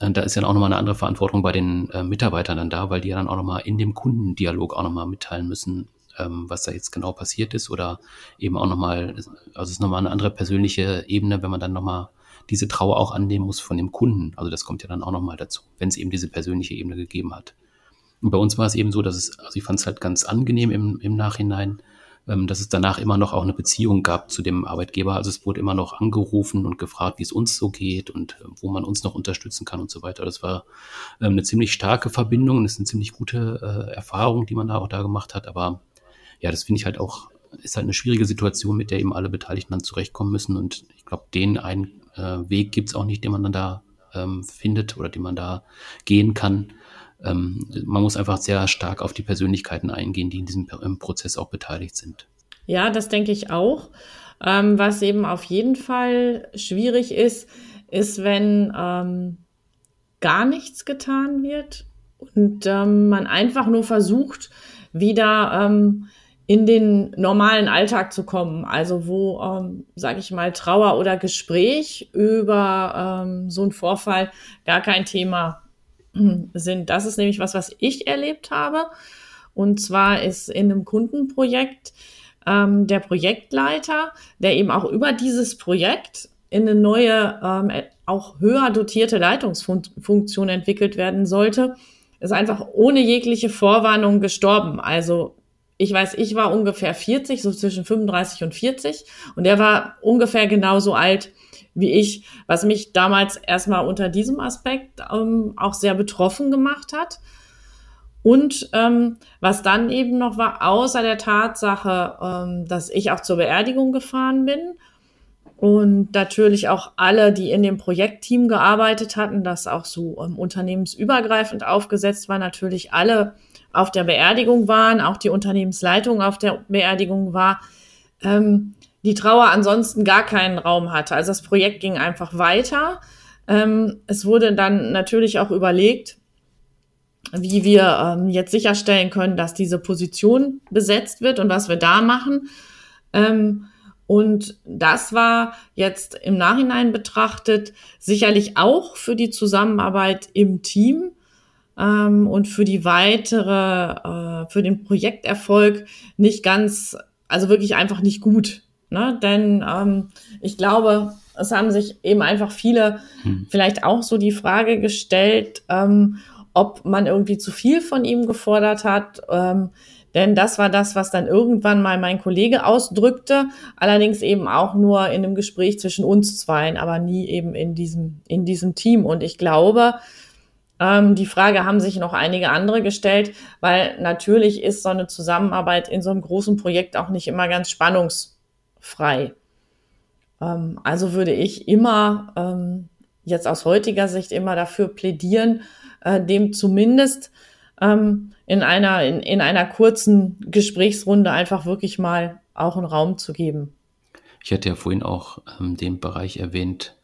Und da ist dann auch nochmal eine andere Verantwortung bei den äh, Mitarbeitern dann da, weil die ja dann auch nochmal in dem Kundendialog auch nochmal mitteilen müssen, ähm, was da jetzt genau passiert ist oder eben auch nochmal, also es ist nochmal eine andere persönliche Ebene, wenn man dann nochmal diese Trauer auch annehmen muss von dem Kunden. Also das kommt ja dann auch nochmal dazu, wenn es eben diese persönliche Ebene gegeben hat. Und bei uns war es eben so, dass es, also ich fand es halt ganz angenehm im, im Nachhinein, ähm, dass es danach immer noch auch eine Beziehung gab zu dem Arbeitgeber. Also es wurde immer noch angerufen und gefragt, wie es uns so geht und äh, wo man uns noch unterstützen kann und so weiter. Das war ähm, eine ziemlich starke Verbindung und ist eine ziemlich gute äh, Erfahrung, die man da auch da gemacht hat. Aber ja, das finde ich halt auch, ist halt eine schwierige Situation, mit der eben alle Beteiligten dann zurechtkommen müssen. Und ich glaube, den einen äh, Weg gibt es auch nicht, den man dann da ähm, findet oder den man da gehen kann. Ähm, man muss einfach sehr stark auf die Persönlichkeiten eingehen, die in diesem Prozess auch beteiligt sind. Ja, das denke ich auch. Ähm, was eben auf jeden Fall schwierig ist, ist, wenn ähm, gar nichts getan wird und ähm, man einfach nur versucht, wieder ähm, in den normalen Alltag zu kommen. Also wo, ähm, sage ich mal, Trauer oder Gespräch über ähm, so einen Vorfall gar kein Thema [CLEARS THROAT] sind. Das ist nämlich was, was ich erlebt habe. Und zwar ist in einem Kundenprojekt ähm, der Projektleiter, der eben auch über dieses Projekt in eine neue, ähm, auch höher dotierte Leitungsfunktion entwickelt werden sollte, ist einfach ohne jegliche Vorwarnung gestorben. Also ich weiß, ich war ungefähr 40, so zwischen 35 und 40 und er war ungefähr genauso alt wie ich, was mich damals erstmal unter diesem Aspekt ähm, auch sehr betroffen gemacht hat. Und ähm, was dann eben noch war, außer der Tatsache, ähm, dass ich auch zur Beerdigung gefahren bin und natürlich auch alle, die in dem Projektteam gearbeitet hatten, das auch so ähm, unternehmensübergreifend aufgesetzt war, natürlich alle auf der Beerdigung waren, auch die Unternehmensleitung auf der Beerdigung war, ähm, die Trauer ansonsten gar keinen Raum hatte. Also das Projekt ging einfach weiter. Ähm, es wurde dann natürlich auch überlegt, wie wir ähm, jetzt sicherstellen können, dass diese Position besetzt wird und was wir da machen. Ähm, und das war jetzt im Nachhinein betrachtet sicherlich auch für die Zusammenarbeit im Team ähm, und für die weitere, äh, für den Projekterfolg nicht ganz, also wirklich einfach nicht gut. Ne? Denn ähm, ich glaube, es haben sich eben einfach viele hm. vielleicht auch so die Frage gestellt, ähm, ob man irgendwie zu viel von ihm gefordert hat. Ähm, denn das war das, was dann irgendwann mal mein Kollege ausdrückte, allerdings eben auch nur in einem Gespräch zwischen uns zweien, aber nie eben in diesem, in diesem Team. Und ich glaube, ähm, die Frage haben sich noch einige andere gestellt, weil natürlich ist so eine Zusammenarbeit in so einem großen Projekt auch nicht immer ganz spannungsfrei. Ähm, also würde ich immer ähm, jetzt aus heutiger Sicht immer dafür plädieren, äh, dem zumindest ähm, in einer, in, in einer kurzen Gesprächsrunde einfach wirklich mal auch einen Raum zu geben. Ich hatte ja vorhin auch ähm, den Bereich erwähnt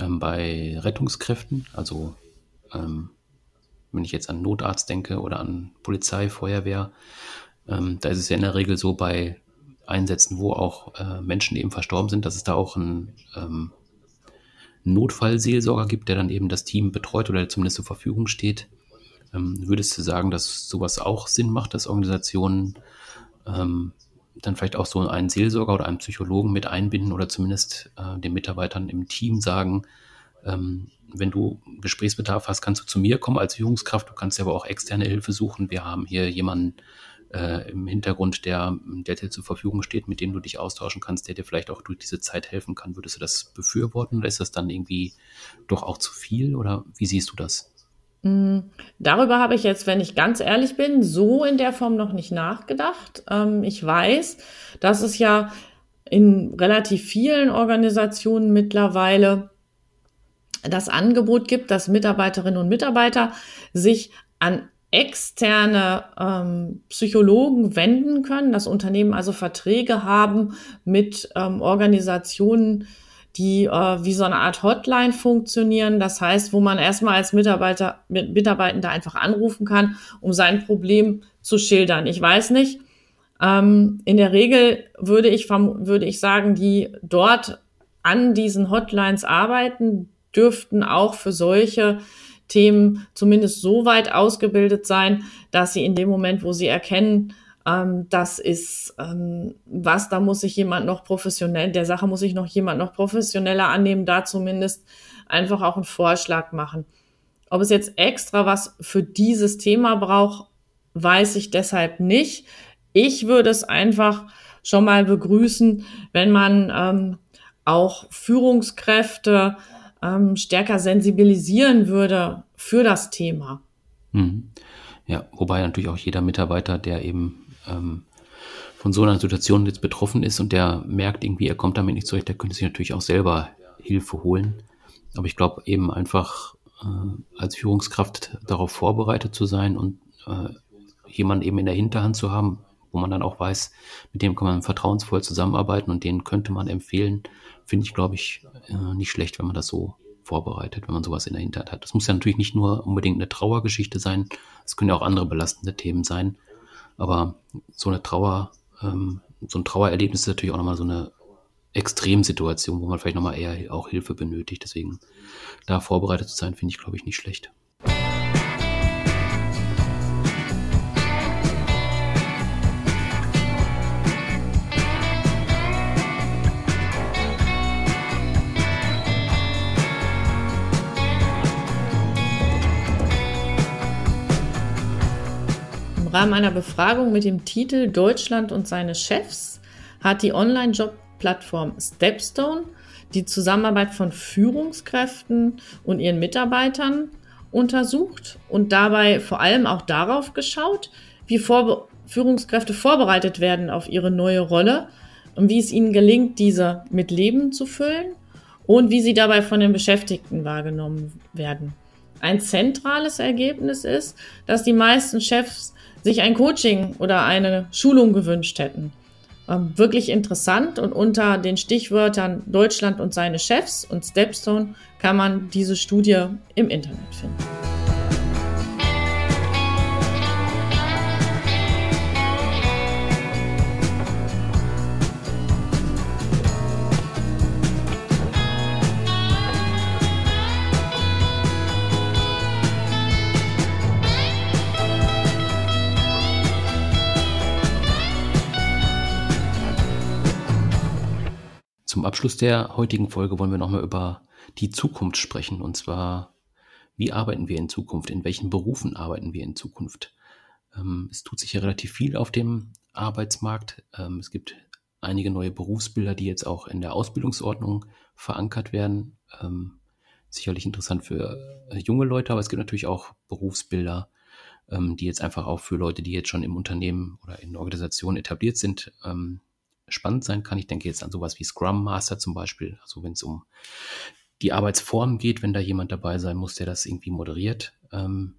ähm, bei Rettungskräften, also ähm, wenn ich jetzt an Notarzt denke oder an Polizei, Feuerwehr, ähm, da ist es ja in der Regel so bei Einsätzen, wo auch äh, Menschen eben verstorben sind, dass es da auch ein ähm, Notfallseelsorger gibt, der dann eben das Team betreut oder zumindest zur Verfügung steht. Ähm, würdest du sagen, dass sowas auch Sinn macht, dass Organisationen ähm, dann vielleicht auch so einen Seelsorger oder einen Psychologen mit einbinden oder zumindest äh, den Mitarbeitern im Team sagen, ähm, wenn du Gesprächsbedarf hast, kannst du zu mir kommen als Führungskraft, du kannst aber auch externe Hilfe suchen. Wir haben hier jemanden äh, im Hintergrund, der, der dir zur Verfügung steht, mit dem du dich austauschen kannst, der dir vielleicht auch durch diese Zeit helfen kann. Würdest du das befürworten oder ist das dann irgendwie doch auch zu viel oder wie siehst du das? Mm, darüber habe ich jetzt, wenn ich ganz ehrlich bin, so in der Form noch nicht nachgedacht. Ähm, ich weiß, dass es ja in relativ vielen Organisationen mittlerweile das Angebot gibt, dass Mitarbeiterinnen und Mitarbeiter sich an externe ähm, Psychologen wenden können, dass Unternehmen also Verträge haben mit ähm, Organisationen, die äh, wie so eine Art Hotline funktionieren. Das heißt, wo man erstmal als Mitarbeiter, mit Mitarbeitender einfach anrufen kann, um sein Problem zu schildern. Ich weiß nicht. Ähm, in der Regel würde ich, würde ich sagen, die dort an diesen Hotlines arbeiten, dürften auch für solche Themen zumindest so weit ausgebildet sein, dass sie in dem Moment, wo sie erkennen, ähm, das ist ähm, was, da muss sich jemand noch professionell, der Sache muss sich noch jemand noch professioneller annehmen, da zumindest einfach auch einen Vorschlag machen. Ob es jetzt extra was für dieses Thema braucht, weiß ich deshalb nicht. Ich würde es einfach schon mal begrüßen, wenn man ähm, auch Führungskräfte ähm, stärker sensibilisieren würde für das Thema. Mhm. Ja, wobei natürlich auch jeder Mitarbeiter, der eben ähm, von so einer Situation jetzt betroffen ist und der merkt irgendwie, er kommt damit nicht zurecht, der könnte sich natürlich auch selber Hilfe holen. Aber ich glaube eben einfach äh, als Führungskraft darauf vorbereitet zu sein und äh, jemanden eben in der Hinterhand zu haben, wo man dann auch weiß, mit dem kann man vertrauensvoll zusammenarbeiten und den könnte man empfehlen, finde ich, glaube ich, äh, nicht schlecht, wenn man das so vorbereitet, wenn man sowas in der Hinterhand hat. Das muss ja natürlich nicht nur unbedingt eine Trauergeschichte sein, es können ja auch andere belastende Themen sein. Aber so eine Trauer, ähm, so ein Trauererlebnis ist natürlich auch nochmal so eine Extremsituation, wo man vielleicht nochmal eher auch Hilfe benötigt. Deswegen da vorbereitet zu sein, finde ich, glaube ich, nicht schlecht. Rahmen einer Befragung mit dem Titel Deutschland und seine Chefs hat die Online-Job-Plattform Stepstone die Zusammenarbeit von Führungskräften und ihren Mitarbeitern untersucht und dabei vor allem auch darauf geschaut, wie Vorbe Führungskräfte vorbereitet werden auf ihre neue Rolle und wie es ihnen gelingt, diese mit Leben zu füllen und wie sie dabei von den Beschäftigten wahrgenommen werden. Ein zentrales Ergebnis ist, dass die meisten Chefs sich ein Coaching oder eine Schulung gewünscht hätten. Ähm, wirklich interessant und unter den Stichwörtern Deutschland und seine Chefs und Stepstone kann man diese Studie im Internet finden. Abschluss der heutigen Folge wollen wir nochmal über die Zukunft sprechen. Und zwar, wie arbeiten wir in Zukunft? In welchen Berufen arbeiten wir in Zukunft? Ähm, es tut sich ja relativ viel auf dem Arbeitsmarkt. Ähm, es gibt einige neue Berufsbilder, die jetzt auch in der Ausbildungsordnung verankert werden. Ähm, sicherlich interessant für äh, junge Leute, aber es gibt natürlich auch Berufsbilder, ähm, die jetzt einfach auch für Leute, die jetzt schon im Unternehmen oder in Organisationen etabliert sind, ähm, spannend sein kann. Ich denke jetzt an sowas wie Scrum Master zum Beispiel, also wenn es um die Arbeitsform geht, wenn da jemand dabei sein muss, der das irgendwie moderiert. Ähm,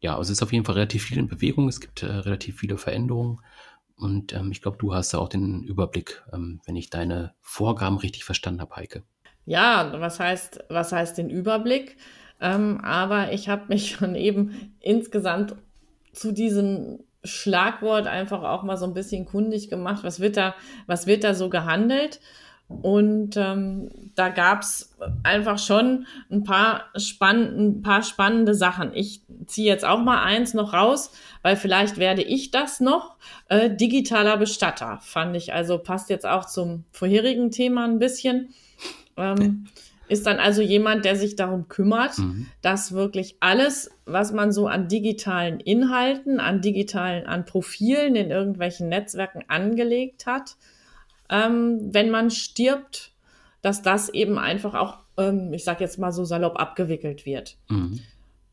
ja, also es ist auf jeden Fall relativ viel in Bewegung, es gibt äh, relativ viele Veränderungen und ähm, ich glaube, du hast da auch den Überblick, ähm, wenn ich deine Vorgaben richtig verstanden habe, Heike. Ja, was heißt, was heißt den Überblick? Ähm, aber ich habe mich [LAUGHS] schon eben insgesamt zu diesem Schlagwort einfach auch mal so ein bisschen kundig gemacht. Was wird da, was wird da so gehandelt? Und ähm, da gab's einfach schon ein paar, spann ein paar spannende Sachen. Ich ziehe jetzt auch mal eins noch raus, weil vielleicht werde ich das noch. Äh, digitaler Bestatter fand ich also passt jetzt auch zum vorherigen Thema ein bisschen. Ähm, ist dann also jemand, der sich darum kümmert, mhm. dass wirklich alles, was man so an digitalen Inhalten, an digitalen, an Profilen in irgendwelchen Netzwerken angelegt hat, ähm, wenn man stirbt, dass das eben einfach auch, ähm, ich sage jetzt mal so salopp, abgewickelt wird. Mhm.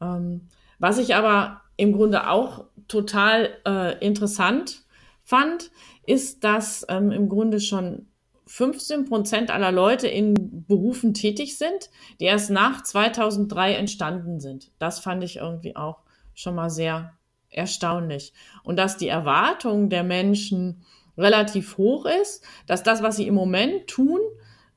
Ähm, was ich aber im Grunde auch total äh, interessant fand, ist, dass ähm, im Grunde schon 15 Prozent aller Leute in Berufen tätig sind, die erst nach 2003 entstanden sind. Das fand ich irgendwie auch schon mal sehr erstaunlich. Und dass die Erwartung der Menschen relativ hoch ist, dass das, was sie im Moment tun,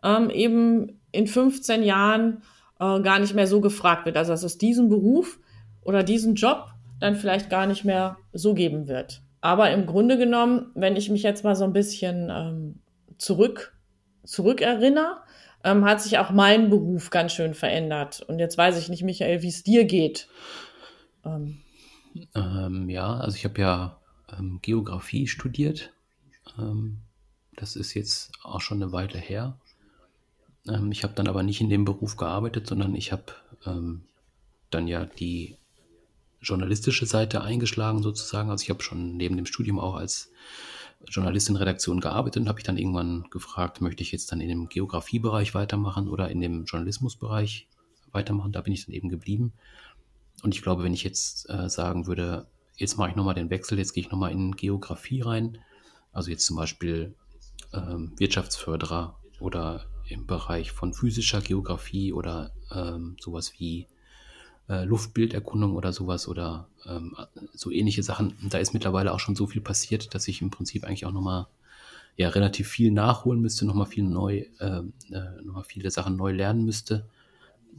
ähm, eben in 15 Jahren äh, gar nicht mehr so gefragt wird. Also dass es diesen Beruf oder diesen Job dann vielleicht gar nicht mehr so geben wird. Aber im Grunde genommen, wenn ich mich jetzt mal so ein bisschen ähm, zurück, zurückerinnere, ähm, hat sich auch mein Beruf ganz schön verändert. Und jetzt weiß ich nicht, Michael, wie es dir geht. Ähm. ähm ja, also ich habe ja ähm, Geografie studiert ähm, das ist jetzt auch schon eine Weile her. Ähm, ich habe dann aber nicht in dem Beruf gearbeitet, sondern ich habe ähm, dann ja die journalistische Seite eingeschlagen sozusagen. Also ich habe schon neben dem Studium auch als Journalist in Redaktion gearbeitet und habe ich dann irgendwann gefragt, möchte ich jetzt dann in dem Geografiebereich weitermachen oder in dem Journalismusbereich weitermachen. Da bin ich dann eben geblieben. Und ich glaube, wenn ich jetzt äh, sagen würde, jetzt mache ich nochmal den Wechsel, jetzt gehe ich nochmal in Geografie rein, also jetzt zum Beispiel ähm, Wirtschaftsförderer oder im Bereich von physischer Geografie oder ähm, sowas wie äh, Luftbilderkundung oder sowas oder ähm, so ähnliche Sachen. Da ist mittlerweile auch schon so viel passiert, dass ich im Prinzip eigentlich auch nochmal ja, relativ viel nachholen müsste, nochmal viel neu, äh, äh, nochmal viele Sachen neu lernen müsste.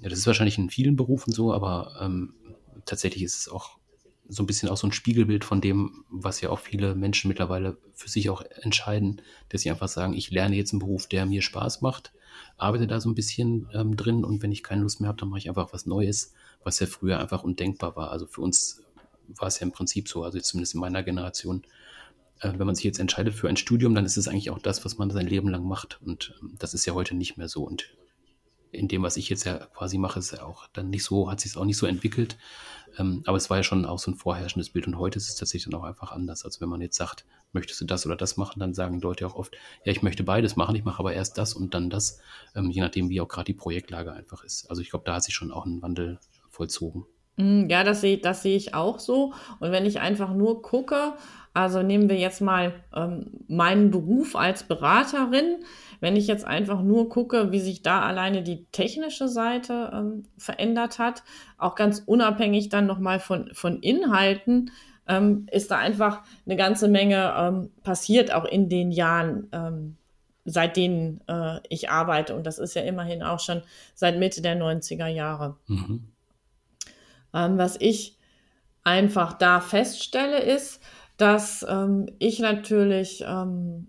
Ja, das ist wahrscheinlich in vielen Berufen so, aber ähm, tatsächlich ist es auch so ein bisschen auch so ein Spiegelbild von dem, was ja auch viele Menschen mittlerweile für sich auch entscheiden, dass sie einfach sagen, ich lerne jetzt einen Beruf, der mir Spaß macht, arbeite da so ein bisschen ähm, drin und wenn ich keine Lust mehr habe, dann mache ich einfach was Neues, was ja früher einfach undenkbar war. Also für uns war es ja im Prinzip so, also zumindest in meiner Generation, äh, wenn man sich jetzt entscheidet für ein Studium, dann ist es eigentlich auch das, was man sein Leben lang macht und ähm, das ist ja heute nicht mehr so und in dem, was ich jetzt ja quasi mache, ist ja auch dann nicht so, hat sich es auch nicht so entwickelt. Ähm, aber es war ja schon auch so ein vorherrschendes Bild und heute ist es tatsächlich dann auch einfach anders. Also wenn man jetzt sagt, möchtest du das oder das machen, dann sagen Leute auch oft, ja, ich möchte beides machen, ich mache aber erst das und dann das, ähm, je nachdem, wie auch gerade die Projektlage einfach ist. Also ich glaube, da hat sich schon auch ein Wandel vollzogen. Mm, ja, das sehe das seh ich auch so. Und wenn ich einfach nur gucke, also nehmen wir jetzt mal ähm, meinen Beruf als Beraterin, wenn ich jetzt einfach nur gucke, wie sich da alleine die technische Seite ähm, verändert hat, auch ganz unabhängig dann nochmal von, von Inhalten, ähm, ist da einfach eine ganze Menge ähm, passiert, auch in den Jahren, ähm, seit denen äh, ich arbeite. Und das ist ja immerhin auch schon seit Mitte der 90er Jahre. Mhm. Ähm, was ich einfach da feststelle, ist, dass ähm, ich natürlich ähm,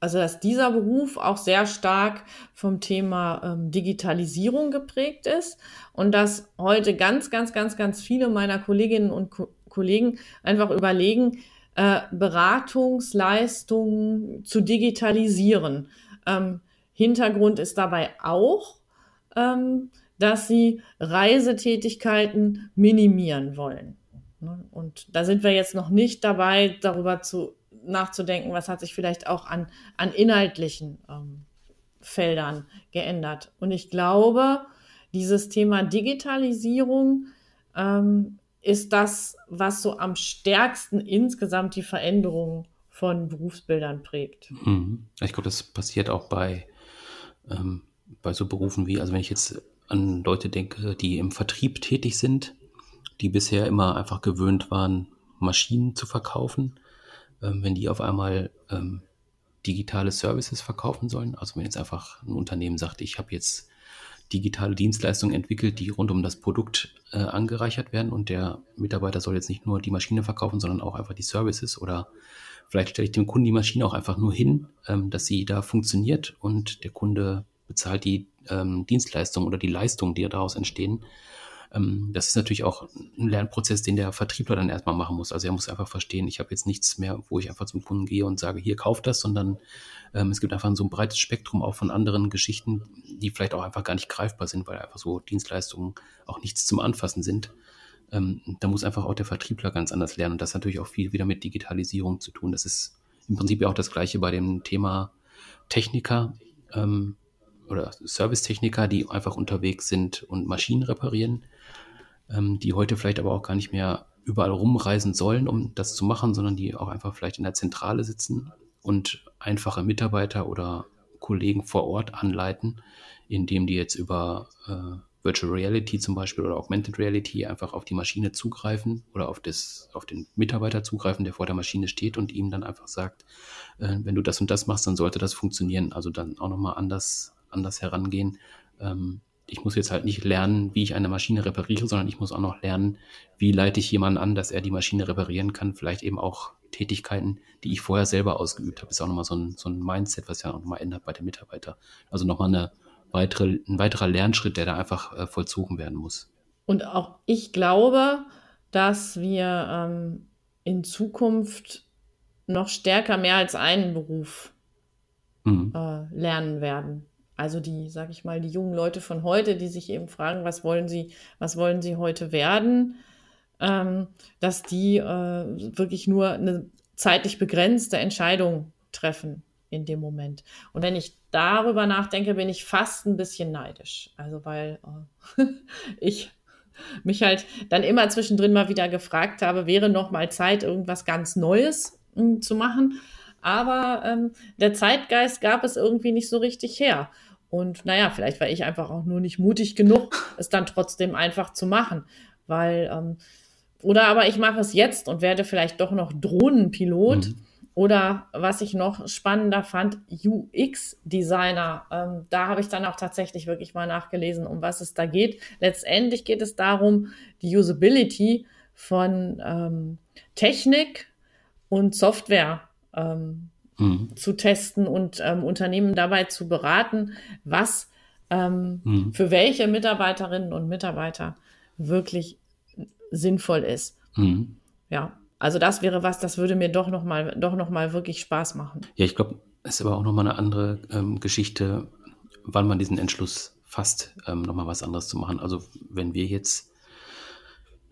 also dass dieser Beruf auch sehr stark vom Thema ähm, Digitalisierung geprägt ist und dass heute ganz, ganz, ganz, ganz viele meiner Kolleginnen und Ko Kollegen einfach überlegen, äh, Beratungsleistungen zu digitalisieren. Ähm, Hintergrund ist dabei auch, ähm, dass sie Reisetätigkeiten minimieren wollen. Ne? Und da sind wir jetzt noch nicht dabei, darüber zu, nachzudenken, was hat sich vielleicht auch an, an inhaltlichen ähm, Feldern geändert. Und ich glaube, dieses Thema Digitalisierung ähm, ist das, was so am stärksten insgesamt die Veränderung von Berufsbildern prägt. Mhm. Ich glaube, das passiert auch bei, ähm, bei so Berufen wie, also wenn ich jetzt an Leute denke, die im Vertrieb tätig sind, die bisher immer einfach gewöhnt waren, Maschinen zu verkaufen, ähm, wenn die auf einmal ähm, digitale Services verkaufen sollen. Also wenn jetzt einfach ein Unternehmen sagt, ich habe jetzt digitale Dienstleistungen entwickelt, die rund um das Produkt äh, angereichert werden und der Mitarbeiter soll jetzt nicht nur die Maschine verkaufen, sondern auch einfach die Services oder vielleicht stelle ich dem Kunden die Maschine auch einfach nur hin, ähm, dass sie da funktioniert und der Kunde bezahlt die ähm, Dienstleistung oder die Leistung, die daraus entstehen. Ähm, das ist natürlich auch ein Lernprozess, den der Vertriebler dann erstmal machen muss. Also er muss einfach verstehen, ich habe jetzt nichts mehr, wo ich einfach zum Kunden gehe und sage, hier kauft das, sondern ähm, es gibt einfach so ein breites Spektrum auch von anderen Geschichten, die vielleicht auch einfach gar nicht greifbar sind, weil einfach so Dienstleistungen auch nichts zum Anfassen sind. Ähm, da muss einfach auch der Vertriebler ganz anders lernen. Und das hat natürlich auch viel wieder mit Digitalisierung zu tun. Das ist im Prinzip ja auch das Gleiche bei dem Thema Techniker. Ähm, oder Servicetechniker, die einfach unterwegs sind und Maschinen reparieren, ähm, die heute vielleicht aber auch gar nicht mehr überall rumreisen sollen, um das zu machen, sondern die auch einfach vielleicht in der Zentrale sitzen und einfache Mitarbeiter oder Kollegen vor Ort anleiten, indem die jetzt über äh, Virtual Reality zum Beispiel oder Augmented Reality einfach auf die Maschine zugreifen oder auf, das, auf den Mitarbeiter zugreifen, der vor der Maschine steht und ihm dann einfach sagt, äh, wenn du das und das machst, dann sollte das funktionieren. Also dann auch nochmal anders anders herangehen. Ähm, ich muss jetzt halt nicht lernen, wie ich eine Maschine repariere, sondern ich muss auch noch lernen, wie leite ich jemanden an, dass er die Maschine reparieren kann. Vielleicht eben auch Tätigkeiten, die ich vorher selber ausgeübt habe. Ist auch nochmal so ein, so ein Mindset, was ja auch nochmal ändert bei den Mitarbeitern. Also nochmal eine weitere, ein weiterer Lernschritt, der da einfach äh, vollzogen werden muss. Und auch ich glaube, dass wir ähm, in Zukunft noch stärker mehr als einen Beruf mhm. äh, lernen werden. Also die, sag ich mal, die jungen Leute von heute, die sich eben fragen, was wollen sie, was wollen sie heute werden, ähm, dass die äh, wirklich nur eine zeitlich begrenzte Entscheidung treffen in dem Moment. Und wenn ich darüber nachdenke, bin ich fast ein bisschen neidisch. Also weil äh, [LAUGHS] ich mich halt dann immer zwischendrin mal wieder gefragt habe, wäre noch mal Zeit, irgendwas ganz Neues mh, hm, zu machen. Aber ähm, der Zeitgeist gab es irgendwie nicht so richtig her. Und naja, vielleicht war ich einfach auch nur nicht mutig genug, [LAUGHS] es dann trotzdem einfach zu machen. Weil, ähm, oder aber ich mache es jetzt und werde vielleicht doch noch Drohnenpilot. Mhm. Oder was ich noch spannender fand, UX-Designer. Ähm, da habe ich dann auch tatsächlich wirklich mal nachgelesen, um was es da geht. Letztendlich geht es darum, die Usability von ähm, Technik und Software ähm, mhm. zu testen und ähm, Unternehmen dabei zu beraten, was ähm, mhm. für welche Mitarbeiterinnen und Mitarbeiter wirklich sinnvoll ist. Mhm. Ja, also das wäre was, das würde mir doch noch mal, doch noch mal wirklich Spaß machen. Ja, ich glaube, es ist aber auch noch mal eine andere ähm, Geschichte, wann man diesen Entschluss fasst, ähm, noch mal was anderes zu machen. Also wenn wir jetzt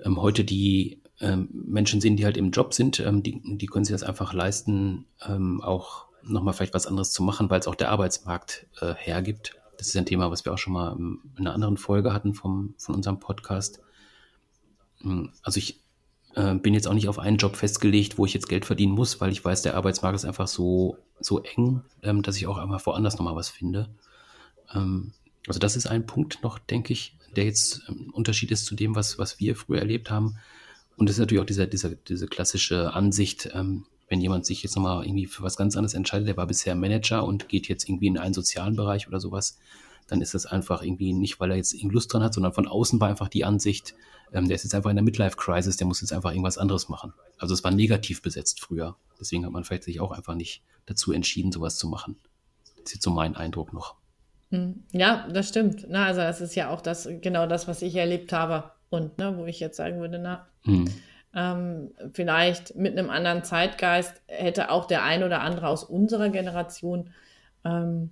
ähm, heute die ähm, Menschen sehen, die halt im Job sind, ähm, die, die können sich das einfach leisten, ähm, auch nochmal vielleicht was anderes zu machen, weil es auch der Arbeitsmarkt äh, hergibt. Das ist ein Thema, was wir auch schon mal in einer anderen Folge hatten vom, von unserem Podcast. Hm, also ich äh, bin jetzt auch nicht auf einen Job festgelegt, wo ich jetzt Geld verdienen muss, weil ich weiß, der Arbeitsmarkt ist einfach so, so eng, ähm, dass ich auch einmal woanders nochmal was finde. Ähm, also das ist ein Punkt noch, denke ich, der jetzt ein Unterschied ist zu dem, was, was wir früher erlebt haben. Und das ist natürlich auch diese, diese, diese klassische Ansicht, ähm, wenn jemand sich jetzt nochmal irgendwie für was ganz anderes entscheidet, der war bisher Manager und geht jetzt irgendwie in einen sozialen Bereich oder sowas, dann ist das einfach irgendwie nicht, weil er jetzt irgendwie Lust dran hat, sondern von außen war einfach die Ansicht, ähm, der ist jetzt einfach in der Midlife-Crisis, der muss jetzt einfach irgendwas anderes machen. Also es war negativ besetzt früher. Deswegen hat man vielleicht sich auch einfach nicht dazu entschieden, sowas zu machen. Das ist jetzt so mein Eindruck noch. Hm. Ja, das stimmt. Na, also das ist ja auch das, genau das, was ich erlebt habe und ne, wo ich jetzt sagen würde, na, hm. ähm, vielleicht mit einem anderen Zeitgeist hätte auch der ein oder andere aus unserer Generation ähm,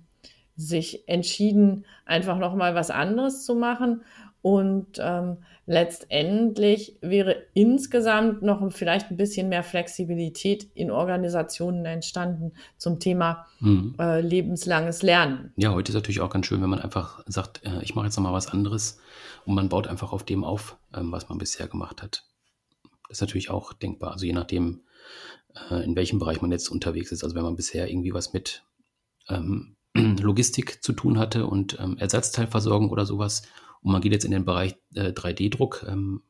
sich entschieden, einfach nochmal was anderes zu machen. Und ähm, letztendlich wäre insgesamt noch vielleicht ein bisschen mehr Flexibilität in Organisationen entstanden zum Thema mhm. äh, lebenslanges Lernen. Ja, heute ist natürlich auch ganz schön, wenn man einfach sagt, äh, ich mache jetzt nochmal was anderes und man baut einfach auf dem auf, ähm, was man bisher gemacht hat. Ist natürlich auch denkbar. Also je nachdem, äh, in welchem Bereich man jetzt unterwegs ist. Also wenn man bisher irgendwie was mit ähm, [CLEARS THROAT] Logistik zu tun hatte und ähm, Ersatzteilversorgung oder sowas und man geht jetzt in den Bereich äh, 3D-Druck, ähm,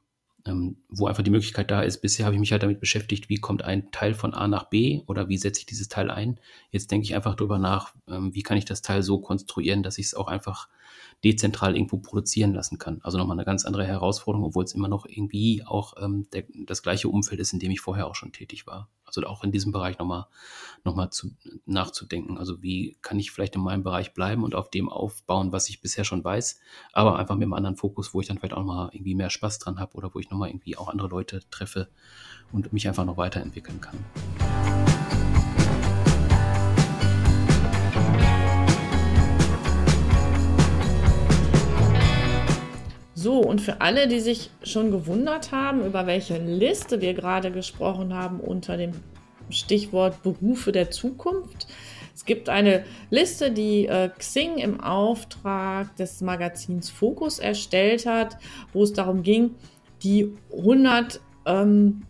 ähm, wo einfach die Möglichkeit da ist. Bisher habe ich mich halt damit beschäftigt, wie kommt ein Teil von A nach B oder wie setze ich dieses Teil ein. Jetzt denke ich einfach darüber nach, wie kann ich das Teil so konstruieren, dass ich es auch einfach dezentral irgendwo produzieren lassen kann. Also nochmal eine ganz andere Herausforderung, obwohl es immer noch irgendwie auch ähm, der, das gleiche Umfeld ist, in dem ich vorher auch schon tätig war. Also auch in diesem Bereich nochmal noch mal zu, nachzudenken. Also wie kann ich vielleicht in meinem Bereich bleiben und auf dem aufbauen, was ich bisher schon weiß, aber einfach mit einem anderen Fokus, wo ich dann vielleicht auch nochmal irgendwie mehr Spaß dran habe oder wo ich nochmal irgendwie auch andere Leute treffe und mich einfach noch weiterentwickeln kann. So, und für alle, die sich schon gewundert haben, über welche Liste wir gerade gesprochen haben unter dem Stichwort Berufe der Zukunft. Es gibt eine Liste, die äh, Xing im Auftrag des Magazins Focus erstellt hat, wo es darum ging, die 100 ähm,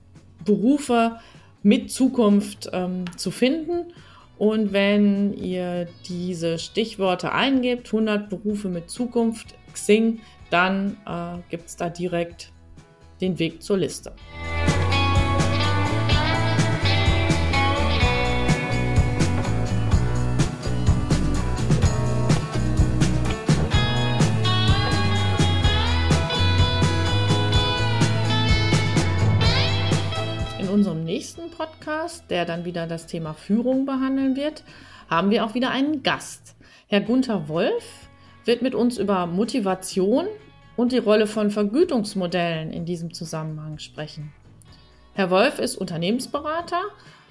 Berufe mit Zukunft ähm, zu finden. Und wenn ihr diese Stichworte eingebt, 100 Berufe mit Zukunft, Xing, dann äh, gibt es da direkt den Weg zur Liste. In unserem nächsten Podcast, der dann wieder das Thema Führung behandeln wird, haben wir auch wieder einen Gast. Herr Gunther Wolf wird mit uns über Motivation und die Rolle von Vergütungsmodellen in diesem Zusammenhang sprechen. Herr Wolf ist Unternehmensberater,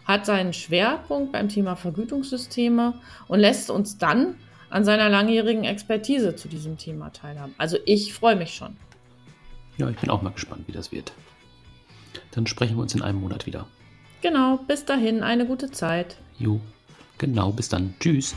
hat seinen Schwerpunkt beim Thema Vergütungssysteme und lässt uns dann an seiner langjährigen Expertise zu diesem Thema teilhaben. Also ich freue mich schon. Ja, ich bin auch mal gespannt, wie das wird. Dann sprechen wir uns in einem Monat wieder. Genau, bis dahin eine gute Zeit. Jo, genau, bis dann. Tschüss.